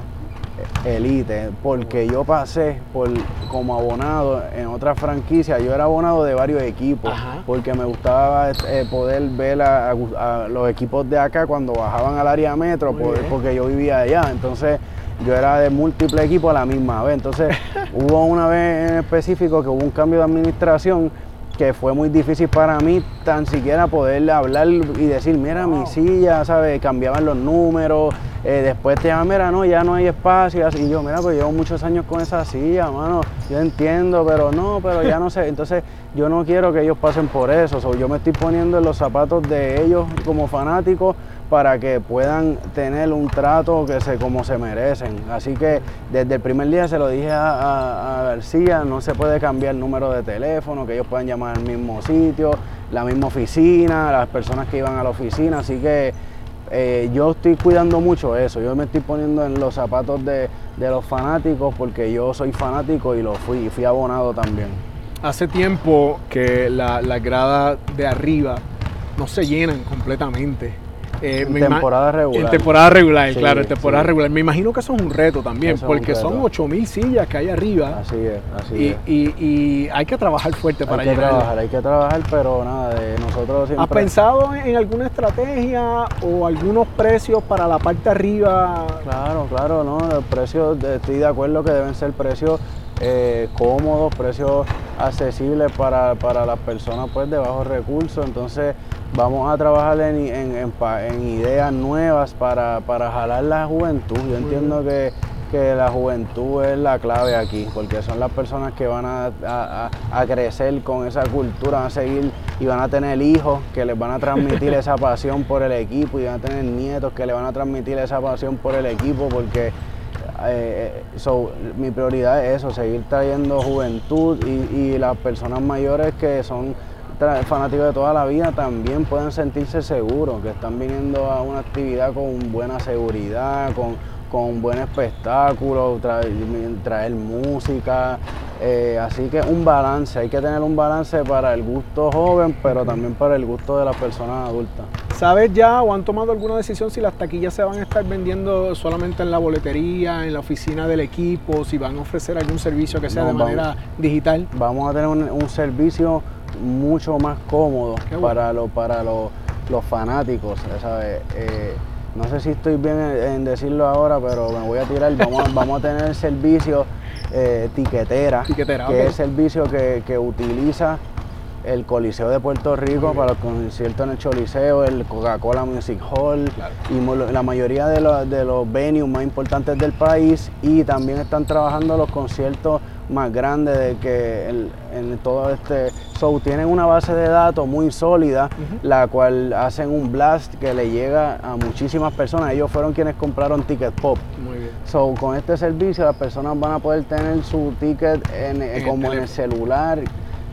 elite, porque yo pasé por como abonado en otra franquicia, yo era abonado de varios equipos, Ajá. porque me gustaba eh, poder ver a, a, a, los equipos de acá cuando bajaban al área metro, por, porque yo vivía allá, entonces yo era de múltiples equipos a la misma vez, entonces hubo una vez en específico que hubo un cambio de administración que fue muy difícil para mí tan siquiera poder hablar y decir, mira mi silla, ¿sabes? Cambiaban los números, eh, después te llaman, mira, no, ya no hay espacio, y yo, mira, pues llevo muchos años con esa silla, mano, yo entiendo, pero no, pero ya no sé, entonces yo no quiero que ellos pasen por eso, so, yo me estoy poniendo en los zapatos de ellos como fanáticos para que puedan tener un trato que se como se merecen. Así que desde el primer día se lo dije a, García, no se puede cambiar el número de teléfono, que ellos puedan llamar al mismo sitio, la misma oficina, las personas que iban a la oficina, así que eh, yo estoy cuidando mucho eso, yo me estoy poniendo en los zapatos de, los fanáticos porque yo soy fanático y lo fui, fui abonado también. Hace tiempo que las la gradas de arriba no se llenan completamente. Eh, en temporada regular. En temporada regular, sí, claro, en temporada sí. regular. Me imagino que eso es un reto también, eso porque son 8000 sillas que hay arriba. Así es, así y, es. Y, y, hay que trabajar fuerte para Hay que trabajar, hay que trabajar, pero nada, de nosotros siempre... ¿Has pensado en alguna estrategia o algunos precios para la parte arriba? Claro, claro, no, los precios, estoy de acuerdo que deben ser precios eh, cómodos, precios accesibles para, para, las personas pues de bajos recursos. Entonces vamos a trabajar en, en, en, en ideas nuevas para, para, jalar la juventud. Yo entiendo que, que, la juventud es la clave aquí, porque son las personas que van a, a, a, crecer con esa cultura, van a seguir y van a tener hijos que les van a transmitir esa pasión por el equipo y van a tener nietos que les van a transmitir esa pasión por el equipo porque eh, so, mi prioridad es eso, seguir trayendo juventud y, y las personas mayores que son fanáticos de toda la vida también puedan sentirse seguros, que están viniendo a una actividad con buena seguridad, con, con buen espectáculo, traer, traer música, eh, así que un balance, hay que tener un balance para el gusto joven, pero también para el gusto de las personas adultas. ¿Sabes ya o han tomado alguna decisión si las taquillas se van a estar vendiendo solamente en la boletería, en la oficina del equipo, si van a ofrecer algún servicio que sea no, de manera digital? Vamos a tener un, un servicio mucho más cómodo bueno. para, lo, para lo, los fanáticos, ¿sabes? Eh, no sé si estoy bien en, decirlo ahora, pero me voy a tirar. Vamos, a, vamos a tener el servicio eh, tiquetera, tiquetera, que okay. es el servicio que, que utiliza el Coliseo de Puerto Rico para los conciertos en el Choliseo, el Coca-Cola Music Hall claro. y la mayoría de los, de los venues más importantes del país y también están trabajando los conciertos más grandes de que en todo este show tienen una base de datos muy sólida, uh -huh. la cual hacen un blast que le llega a muchísimas personas. Ellos fueron quienes compraron Ticket Pop. Muy bien. So, con este servicio las personas van a poder tener su ticket en, en como el en el celular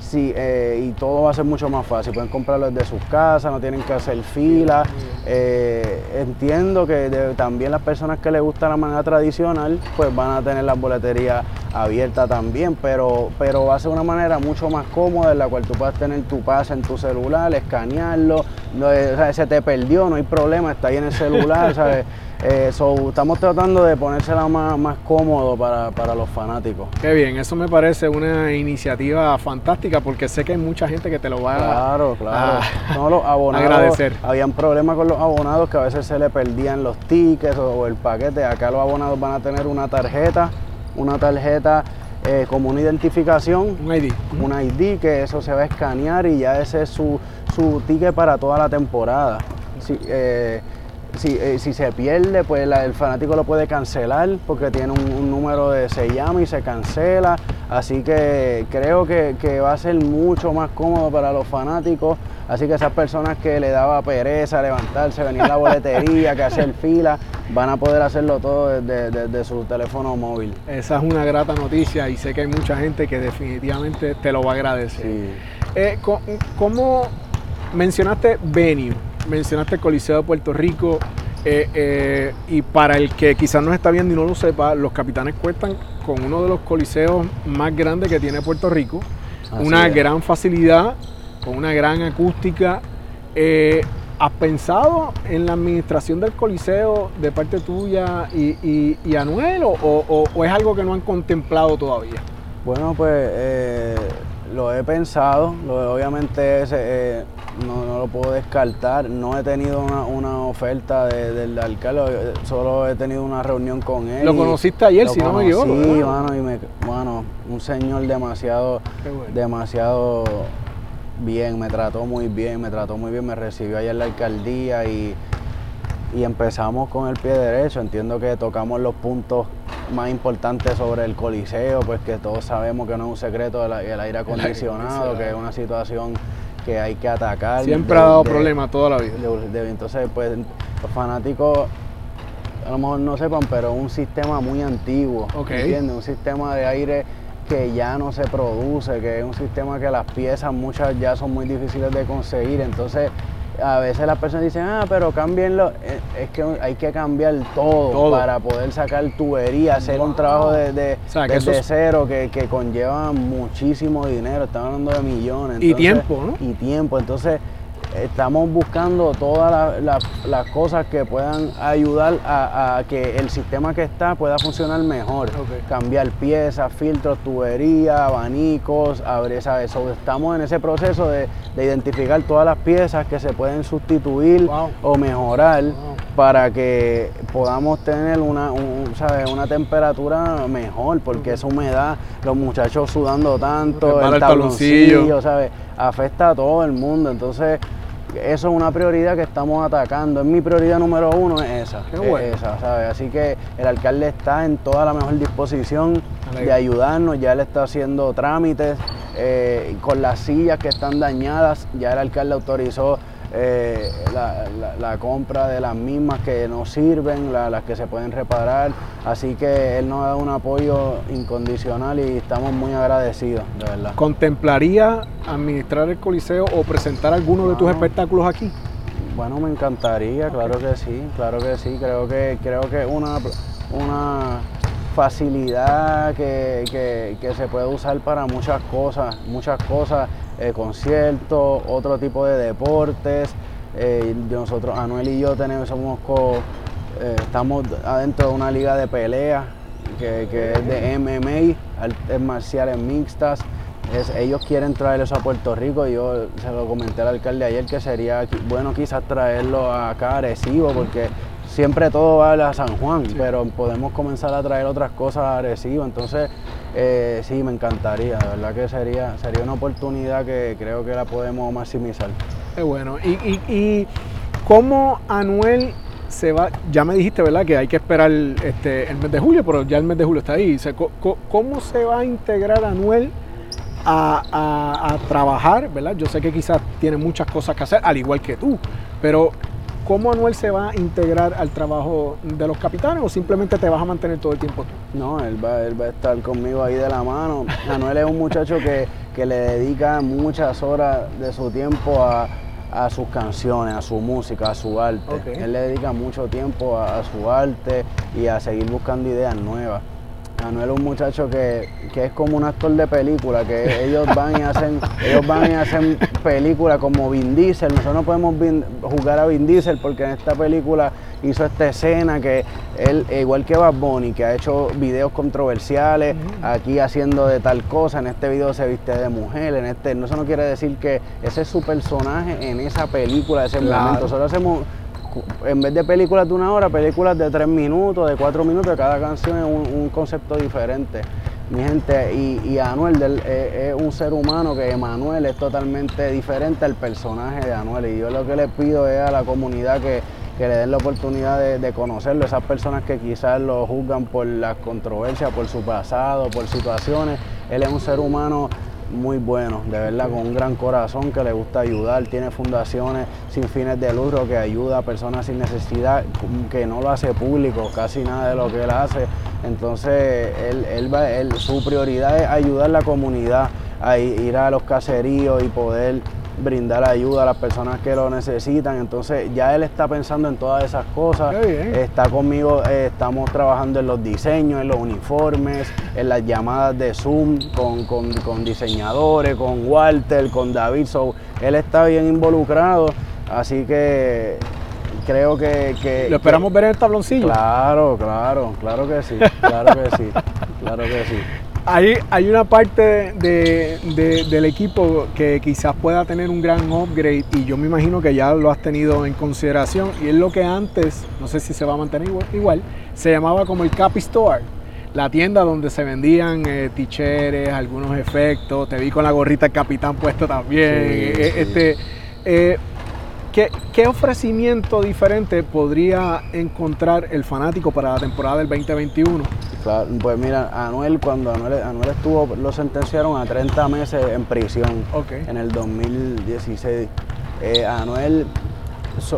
Sí, eh, y todo va a ser mucho más fácil. Pueden comprarlo desde sus casas, no tienen que hacer fila. Eh, entiendo que de, también las personas que les gusta la manera tradicional, pues van a tener la boletería abierta también, pero, pero va a ser una manera mucho más cómoda en la cual tú puedas tener tu pase en tu celular, escanearlo, no, o sea, se te perdió, no hay problema, está ahí en el celular, ¿sabes? Eh, so, estamos tratando de ponérsela más, más cómodo para, para, los fanáticos. Qué bien, eso me parece una iniciativa fantástica porque sé que hay mucha gente que te lo va claro, claro. a, no, los abonados, agradecer. Habían problemas con los abonados que a veces se le perdían los tickets o, o el paquete. Acá los abonados van a tener una tarjeta, una tarjeta eh, como una identificación, Un ID. un ID que eso se va a escanear y ya ese es su, su ticket para toda la temporada. Si, eh, si, eh, si se pierde, pues la- el fanático lo puede cancelar porque tiene un, un número de se llama y se cancela. Así que creo que, que va a ser mucho más cómodo para los fanáticos. Así que esas personas que le daba pereza levantarse, venir a la boletería, que hacer fila, van a poder hacerlo todo desde, desde su teléfono móvil. Esa es una grata noticia y sé que hay mucha gente que definitivamente te lo va a agradecer. Sí. Eh, ¿Cómo mencionaste venue? Mencionaste el Coliseo de Puerto Rico. eh, eh, y para el que quizás nos está viendo y no lo sepa, los capitanes cuentan con uno de los coliseos más grandes que tiene Puerto Rico. Así una es. gran facilidad, con una gran acústica. Eh, ¿Has pensado en la administración del Coliseo de parte tuya y, y- y Anuel o, o- o es algo que no han contemplado todavía? Bueno, pues eh, lo he pensado, lo- obviamente eh, no, no lo puedo descartar, no he tenido una, una oferta de- del alcalde, solo he tenido una reunión con él. Lo conociste ayer, si no me equivoco, Sí, mano, y me, bueno, un señor demasiado, bueno. demasiado bien, me trató muy bien, me trató muy bien, me recibió allá en la alcaldía y, y empezamos con el pie derecho. Entiendo que tocamos los puntos más importantes sobre el coliseo, pues que todos sabemos que no es un secreto el, el aire acondicionado, que es una situación que hay que atacar. Siempre de- ha dado problemas toda la vida. de- de- entonces, pues los fanáticos a lo mejor no sepan, pero es un sistema muy antiguo. ¿entiendes? Un sistema de aire que ya no se produce, que es un sistema que las piezas muchas ya son muy difíciles de conseguir, entonces a veces las personas dicen, ah, pero cámbienlo, Eh, es que hay que cambiar todo, Todo. para poder sacar tubería, hacer un trabajo de, de- O sea, que desde eso es- cero que, que conlleva muchísimo dinero, estamos hablando de millones. Y tiempo, ¿no? Y tiempo, entonces estamos buscando todas la- la- las cosas que puedan ayudar a, a que el sistema que está pueda funcionar mejor. Ok. Cambiar piezas, filtros, tubería, abanicos, abrir, ¿sabes? So, estamos en ese proceso de, de identificar todas las piezas que se pueden sustituir Wow. o mejorar Wow. para que podamos tener una, un- ¿sabes? una temperatura mejor, porque esa humedad, los muchachos sudando tanto, el el tabloncillo, ¿sabes? Afecta a todo el mundo. Entonces, eso es una prioridad que estamos atacando. Es mi prioridad número uno, es esa. Qué es bueno. esa, ¿sabes? Así que el alcalde está en toda la mejor disposición Alegre. de ayudarnos. Ya él está haciendo trámites eh, con las sillas que están dañadas. Ya el alcalde autorizó eh, la, la- la compra de las mismas que no sirven, la- las que se pueden reparar. Así que él nos da un apoyo incondicional y estamos muy agradecidos, de verdad. ¿Contemplaría administrar el Coliseo o presentar alguno de tus espectáculos aquí? Bueno, me encantaría, claro que sí, claro que sí. Creo que creo que una, una facilidad que, que- se puede usar para muchas cosas, muchas cosas, eh, conciertos, otro tipo de deportes. Eh, nosotros, Anuel y yo tenemos, somos co- eh, estamos adentro de una liga de pelea que, que es de MMA, artes marciales mixtas. Ellos quieren traer eso a Puerto Rico y yo se lo comenté al alcalde ayer que sería bueno quizás traerlo acá a Arecibo porque siempre todo va a San Juan, pero podemos comenzar a traer otras cosas a Arecibo. Entonces, eh, sí, me encantaría, de verdad que sería, sería una oportunidad que creo que la podemos maximizar. Qué bueno. ¿Y, y, y cómo Anuel se va? Ya me dijiste, ¿verdad? Que hay que esperar este, el mes de julio, pero ya el mes de julio está ahí. O sea, ¿Cómo se va a integrar Anuel a, a- a trabajar, ¿verdad? Yo sé que quizás tiene muchas cosas que hacer, al igual que tú, pero ¿cómo Anuel se va a integrar al trabajo de los capitanes o simplemente te vas a mantener todo el tiempo tú? No, él va, él va a estar conmigo ahí de la mano. Manuel es un muchacho que, que le dedica muchas horas de su tiempo a, a sus canciones, a su música, a su arte. Él le dedica mucho tiempo a, a su arte y a seguir buscando ideas nuevas. Manuel es un muchacho que, que es como un actor de película, que ellos van y hacen, ellos van y hacen películas como Vin Diesel. Nosotros no podemos Vin- jugar a Vin Diesel porque en esta película hizo esta escena que él, igual que Bad Bunny, que ha hecho videos controversiales, aquí haciendo de tal cosa, en este video se viste de mujer, en este, no, eso no quiere decir que ese es su personaje en esa película, ese Claro. momento. Nosotros hacemos en vez de películas de una hora, películas de tres minutos, de cuatro minutos, cada canción es un, concepto diferente. mi gente, y, Anuel es, un ser humano que Emanuel es totalmente diferente al personaje de Anuel. Y yo lo que le pido es a la comunidad que, le den la oportunidad de, conocerlo, esas personas que quizás lo juzgan por las controversias, por su pasado, por situaciones. Él es un ser humano muy bueno, de verdad, con un gran corazón que le gusta ayudar, tiene fundaciones sin fines de lucro que ayuda a personas sin necesidad, que no lo hace público, casi nada de lo que él hace. Entonces, él, él, él su prioridad es ayudar a la comunidad a ir a los caseríos y poder brindar ayuda a las personas que lo necesitan. Entonces ya él está pensando en todas esas cosas. Está conmigo, eh, estamos trabajando en los diseños, en los uniformes, en las llamadas de Zoom con, diseñadores, con Walter, con David. So, él está bien involucrado. Así que creo que, ¿Lo esperamos ver en el tabloncillo? Claro, claro, claro que sí, claro que sí, claro que sí. Hay, hay una parte del equipo que quizás pueda tener un gran upgrade y yo me imagino que ya lo has tenido en consideración y es lo que antes, no sé si se va a mantener igual, se llamaba como el Capi Store, la tienda donde se vendían eh, ticheres, algunos efectos, te vi con la gorrita del capitán puesto también, eh, este, eh, ¿Qué, ofrecimiento diferente podría encontrar el fanático para la temporada del 2021? pues mira, Anuel, cuando Anuel, estuvo, lo sentenciaron a 30 meses en prisión en el 2016. Eh, Anuel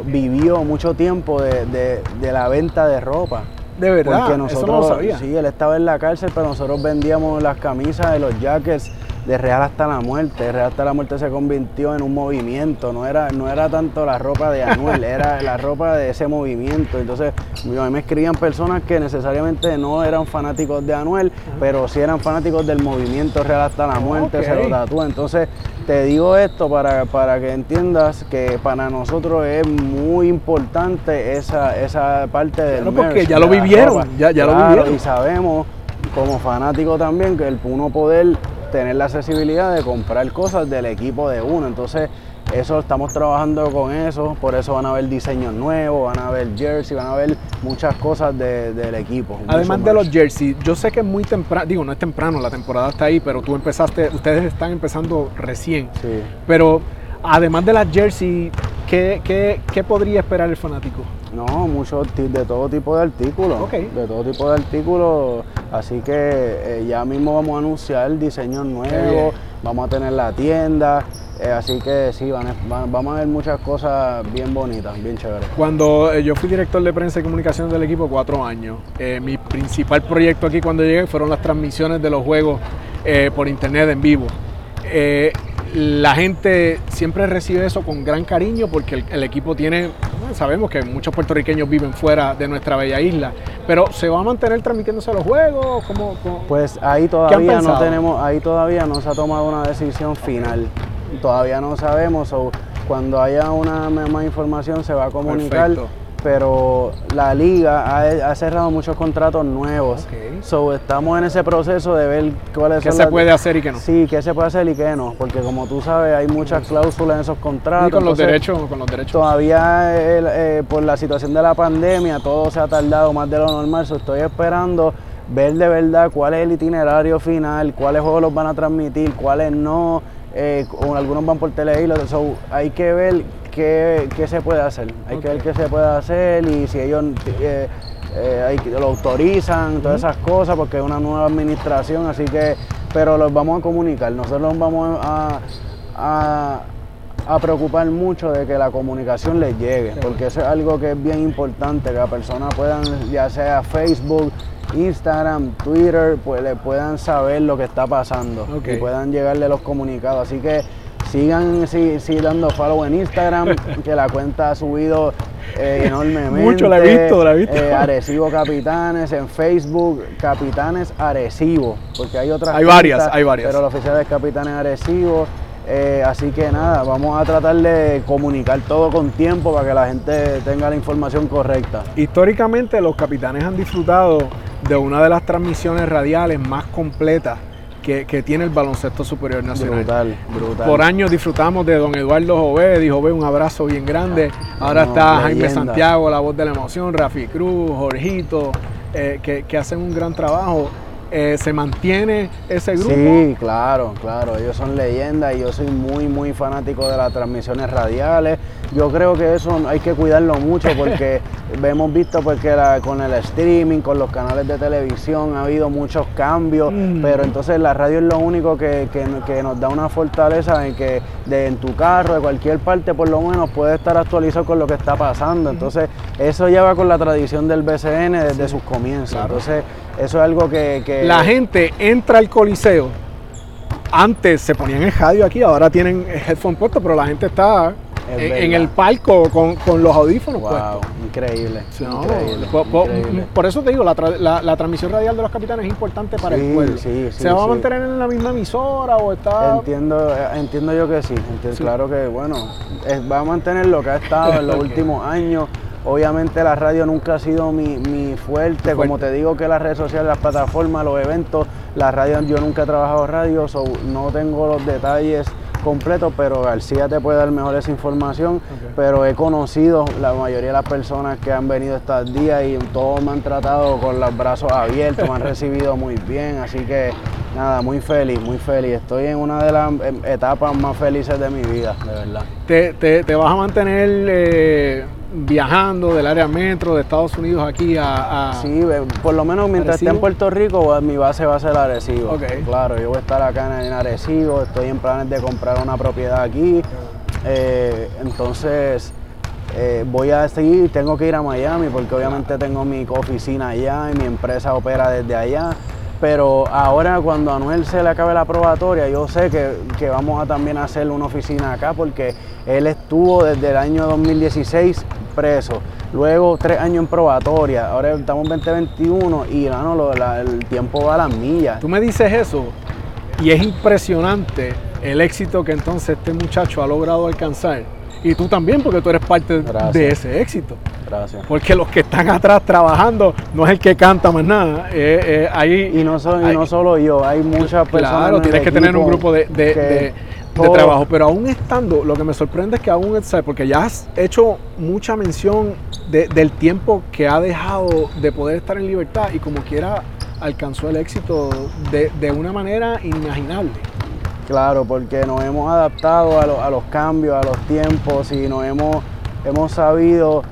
vivió mucho tiempo de, la venta de ropa. De verdad, porque nosotros, eso no lo sabía. Sí, él estaba en la cárcel, pero nosotros vendíamos las camisas de los jackets de Real hasta la muerte. Real hasta la muerte se convirtió en un movimiento, no era, no era tanto la ropa de Anuel, era la ropa de ese movimiento. Entonces, a mí me escribían personas que necesariamente no eran fanáticos de Anuel, pero sí eran fanáticos del movimiento Real hasta la muerte, se lo tatúa. Entonces, te digo esto para, para que entiendas que para nosotros es muy importante esa, esa parte del claro, porque ya lo vivieron, ya, ya lo vivieron. Y sabemos como fanático también que el uno poder tener la accesibilidad de comprar cosas del equipo de uno. Entonces, eso estamos trabajando con eso, por eso van a ver diseños nuevos, van a ver jersey, van a ver muchas cosas del equipo. Además de los jerseys, yo sé que es muy temprano, digo, no es temprano, la temporada está ahí, pero tú empezaste, ustedes están empezando recién. Sí. Pero además de las jerseys, ¿qué, qué podría esperar el fanático? No, muchos de todo tipo de artículos. De todo tipo de artículos. Así que eh, ya mismo vamos a anunciar diseños nuevos, vamos a tener la tienda. Eh, así que sí, vamos a ver muchas cosas bien bonitas, bien chéveres. Cuando eh, yo fui director de prensa y comunicación del equipo, cuatro años, mi principal proyecto aquí cuando llegué fueron las transmisiones de los juegos por internet en vivo la gente siempre recibe eso con gran cariño porque el, equipo tiene, sabemos que muchos puertorriqueños viven fuera de nuestra bella isla, pero ¿se va a mantener transmitiéndose los juegos? ¿Cómo, Pues ahí todavía no tenemos, ahí todavía no se ha tomado una decisión final, todavía no sabemos, o cuando haya una más información se va a comunicar pero la liga ha, cerrado muchos contratos nuevos. So, estamos en ese proceso de ver cuáles ¿Qué se puede hacer y qué no? Sí, qué se puede hacer y qué no, porque como tú sabes, hay muchas cláusulas en esos contratos. Y con los derechos, con los derechos. Todavía eh, por la situación de la pandemia todo se ha tardado más de lo normal. So, estoy esperando ver de verdad cuál es el itinerario final, cuáles juegos los van a transmitir, cuáles no. Eh, algunos van por tele so, hay que ver qué, se puede hacer. Hay que ver qué se puede hacer y si ellos eh, eh, lo autorizan, todas esas cosas, porque es una nueva administración, así que, pero los vamos a comunicar. Nosotros nos vamos a, a, preocupar mucho de que la comunicación les llegue, porque eso es algo que es bien importante, que las personas puedan, ya sea Facebook, Instagram, Twitter, pues le puedan saber lo que está pasando y puedan llegarle los comunicados. Así que Sigan sí, dando follow en Instagram, que la cuenta ha subido eh, enormemente. Mucho la he visto, la he visto. Eh, Arecibo Capitanes, en Facebook, Capitanes Arecibo, porque hay otras. Hay varias, hay varias. Pero la oficial es Capitanes Arecibo. Eh, así que nada, vamos a tratar de comunicar todo con tiempo para que la gente tenga la información correcta. Históricamente los capitanes han disfrutado de una de las transmisiones radiales más completas que, tiene el baloncesto superior nacional. Brutal, brutal. Por años disfrutamos de don Eduardo Jové, dijo Jové, un abrazo bien grande. Ahora está Jaime Santiago, la voz de la emoción, Rafi Cruz, Jorgito, eh, que, hacen un gran trabajo. eh, ¿se mantiene ese grupo? Sí, claro, claro, ellos son leyendas y yo soy muy, muy fanático de las transmisiones radiales. Yo creo que eso hay que cuidarlo mucho porque hemos visto pues, que con el streaming, con los canales de televisión ha habido muchos cambios, mm. pero entonces la radio es lo único que, nos da una fortaleza en que de, en tu carro, de cualquier parte por lo menos, puedes estar actualizado con lo que está pasando. Entonces eso lleva con la tradición del BCN desde sus comienzos. Entonces eso es algo que, La gente entra al coliseo. Antes se ponían el radio aquí, ahora tienen headphone puesto, pero la gente está en, el palco con, los audífonos wow, Increíble, increíble, por, eso te digo, la, transmisión radial de los capitanes es importante para el pueblo. ¿Se va a mantener en la misma emisora o está...? Entiendo, entiendo yo que sí. Claro que, bueno, va a mantener lo que ha estado en los últimos años. Obviamente la radio nunca ha sido mi, fuerte. como te digo que las redes sociales, las plataformas, los eventos, la radio, yo nunca he trabajado radio, no tengo los detalles completo, pero García te puede dar mejor esa información. Pero he conocido la mayoría de las personas que han venido estos días y todos me han tratado con los brazos abiertos, me han recibido muy bien, así que nada, muy feliz, muy feliz. Estoy en una de las em, etapas más felices de mi vida, de verdad. ¿Te, te, vas a mantener eh, viajando del área metro de Estados Unidos aquí a, Sí, por lo menos mientras esté en Puerto Rico, mi base va a ser Arecibo. Claro, yo voy a estar acá en, Arecibo, estoy en planes de comprar una propiedad aquí. Eh, entonces, eh, voy a seguir, tengo que ir a Miami porque obviamente tengo mi oficina allá y mi empresa opera desde allá. Pero ahora cuando a Anuel se le acabe la probatoria, yo sé que, que vamos a también hacer una oficina acá porque él estuvo desde el año 2016 preso. Luego tres años en probatoria, ahora estamos en 2021 y no, el tiempo va a las millas. Tú me dices eso y es impresionante el éxito que entonces este muchacho ha logrado alcanzar. Y tú también, porque tú eres parte de ese éxito. Gracias. Porque los que están atrás trabajando no es el que canta más nada. Eh, eh, y, no no solo yo, hay muchas personas. Claro, tienes que tener un grupo de de trabajo, pero aún estando, lo que me sorprende es que aún, porque ya has hecho mucha mención del tiempo que ha dejado de poder estar en libertad y como quiera alcanzó el éxito de, una manera inimaginable. Claro, porque nos hemos adaptado a, a, los cambios, a los tiempos y nos hemos, hemos sabido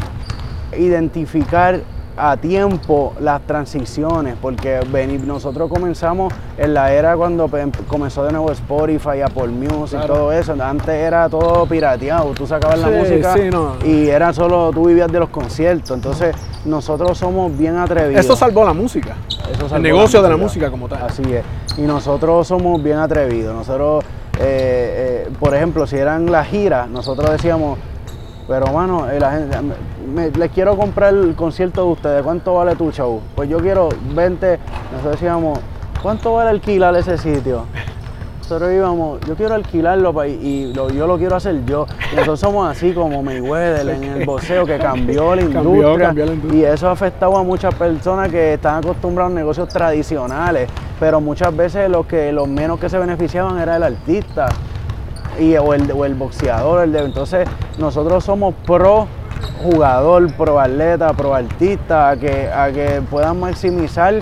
identificar a tiempo las transiciones, porque nosotros comenzamos en la era cuando comenzó de nuevo Spotify, Apple Music, y todo eso. Antes era todo pirateado, tú sacabas la música y era solo, tú vivías de los conciertos. Entonces, nosotros somos bien atrevidos. Eso salvó la música. el negocio de la música como tal. Así es. Y nosotros somos bien atrevidos. Nosotros, eh, eh, por ejemplo, si eran las giras, nosotros decíamos, pero mano, eh, la gente, les quiero comprar el concierto de ustedes, ¿cuánto vale tu show? Pues yo quiero 20, nosotros decíamos, ¿cuánto vale alquilar ese sitio? Nosotros íbamos, yo quiero alquilarlo y, yo lo quiero hacer yo. nosotros somos así como Mayweather en el boxeo que cambió la, industria, Y eso ha afectado a muchas personas que están acostumbrados a negocios tradicionales. Pero muchas veces los que los menos que se beneficiaban era el artista y, o, el, o el boxeador. El de, entonces nosotros somos pro jugador, pro atleta, pro artista, a que, a que puedan maximizar,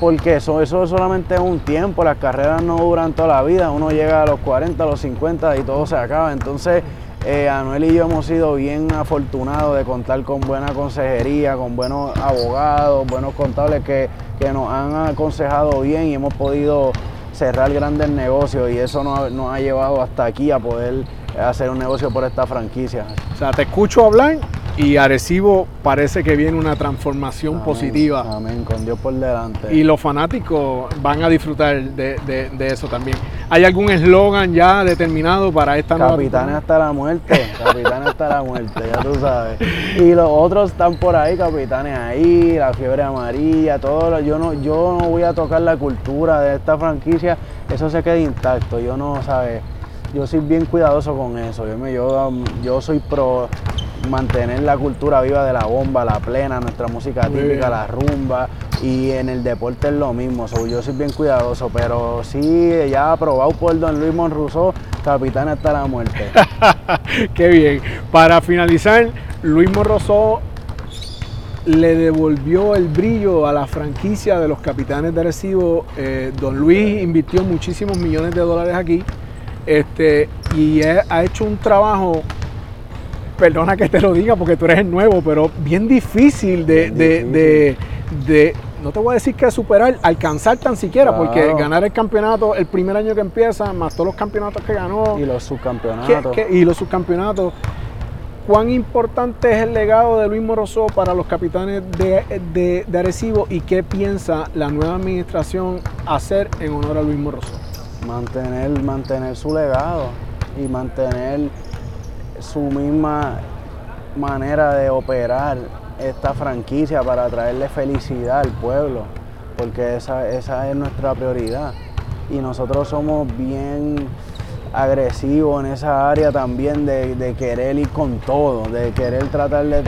porque eso, eso solamente es un tiempo, las carreras no duran toda la vida, uno llega a los 40, a los 50 y todo se acaba. Entonces, eh, Anuel y yo hemos sido bien afortunados de contar con buena consejería, con buenos abogados, buenos contables que, que nos han aconsejado bien y hemos podido cerrar grandes negocios y eso nos ha llevado hasta aquí a poder hacer un negocio por esta franquicia. O sea, te escucho hablar y Arecibo parece que viene una transformación positiva. Amén, con Dios por delante. Y los fanáticos van a disfrutar de, eso también. ¿Hay algún eslogan ya determinado para esta nueva Capitanes hasta la muerte, capitanes hasta la muerte, ya tú sabes. Y los otros están por ahí, capitanes ahí, la fiebre amarilla, todo. Lo, yo, no, yo no voy a tocar la cultura de esta franquicia, eso se queda intacto. Yo no, ¿sabes? Yo soy bien cuidadoso con eso. Yo, yo, yo soy pro mantener la cultura viva de la bomba, la plena, nuestra música típica, la rumba. Y en el deporte es lo mismo, yo soy bien cuidadoso, pero sí, ya aprobado por don Luis Monrousseau, capitán hasta la muerte. Qué bien. Para finalizar, Luis Monrousseau le devolvió el brillo a la franquicia de los capitanes de Arecibo. Eh, don Luis invirtió muchísimos millones de dólares aquí este, y ha hecho un trabajo, perdona que te lo diga porque tú eres el nuevo, pero bien difícil de, de, no te voy a decir que superar, alcanzar tan siquiera, porque ganar el campeonato el primer año que empieza, más todos los campeonatos que ganó. Y los subcampeonatos. y los subcampeonatos ¿Cuán importante es el legado de Luis Morozó para los capitanes de, Arecibo y qué piensa la nueva administración hacer en honor a Luis Morozó? Mantener, mantener su legado y mantener su misma manera de operar esta franquicia para traerle felicidad al pueblo, porque esa, esa es nuestra prioridad. Y nosotros somos bien agresivo en esa área también de, querer ir con todo, de querer tratar de,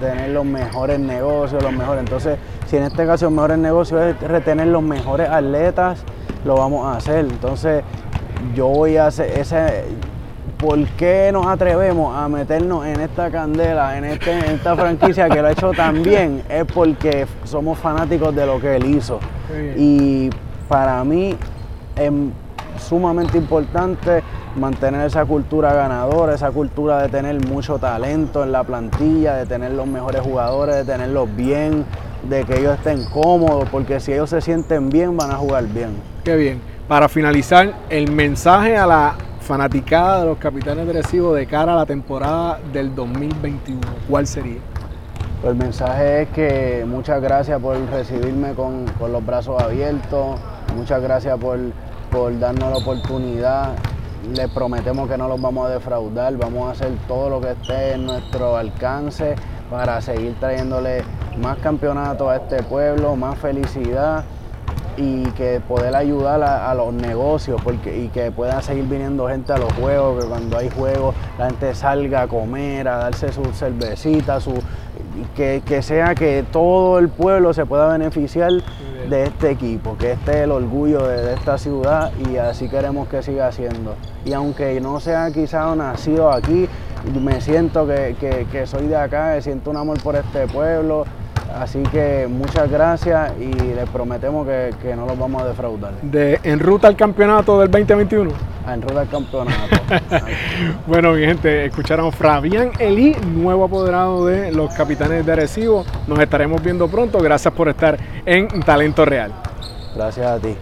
tener los mejores negocios, los mejores. Entonces, si en este caso el mejor negocio es retener los mejores atletas, lo vamos a hacer. Entonces, yo voy a hacer ese. ¿Por qué nos atrevemos a meternos en esta candela, en, este, en esta franquicia que lo ha hecho tan bien? Es porque somos fanáticos de lo que él hizo. Y para mí, en, sumamente importante mantener esa cultura ganadora, esa cultura de tener mucho talento en la plantilla, de tener los mejores jugadores, de tenerlos bien, de que ellos estén cómodos, porque si ellos se sienten bien van a jugar bien. Qué bien. Para finalizar, el mensaje a la fanaticada de los capitanes de de cara a la temporada del 2021, ¿cuál sería? Pues el mensaje es que muchas gracias por recibirme con, con los brazos abiertos, muchas gracias por por darnos la oportunidad. Les prometemos que no los vamos a defraudar, vamos a hacer todo lo que esté en nuestro alcance para seguir trayéndole más campeonatos a este pueblo, más felicidad y que poder ayudar a, los negocios porque, y que pueda seguir viniendo gente a los juegos, que cuando hay juegos la gente salga a comer, a darse su cervecita, su, que, que sea que todo el pueblo se pueda beneficiar de este equipo, que este es el orgullo de, esta ciudad y así queremos que siga siendo. Y aunque no sea quizás nacido aquí, me siento que, que, soy de acá, siento un amor por este pueblo. Así que muchas gracias y les prometemos que, no los vamos a defraudar. De, ¿En ruta al campeonato del 2021? En ruta al campeonato. bueno, mi gente, escucharon Fabián Elí, nuevo apoderado de los capitanes de Arecibo. Nos estaremos viendo pronto. Gracias por estar en Talento Real. Gracias a ti.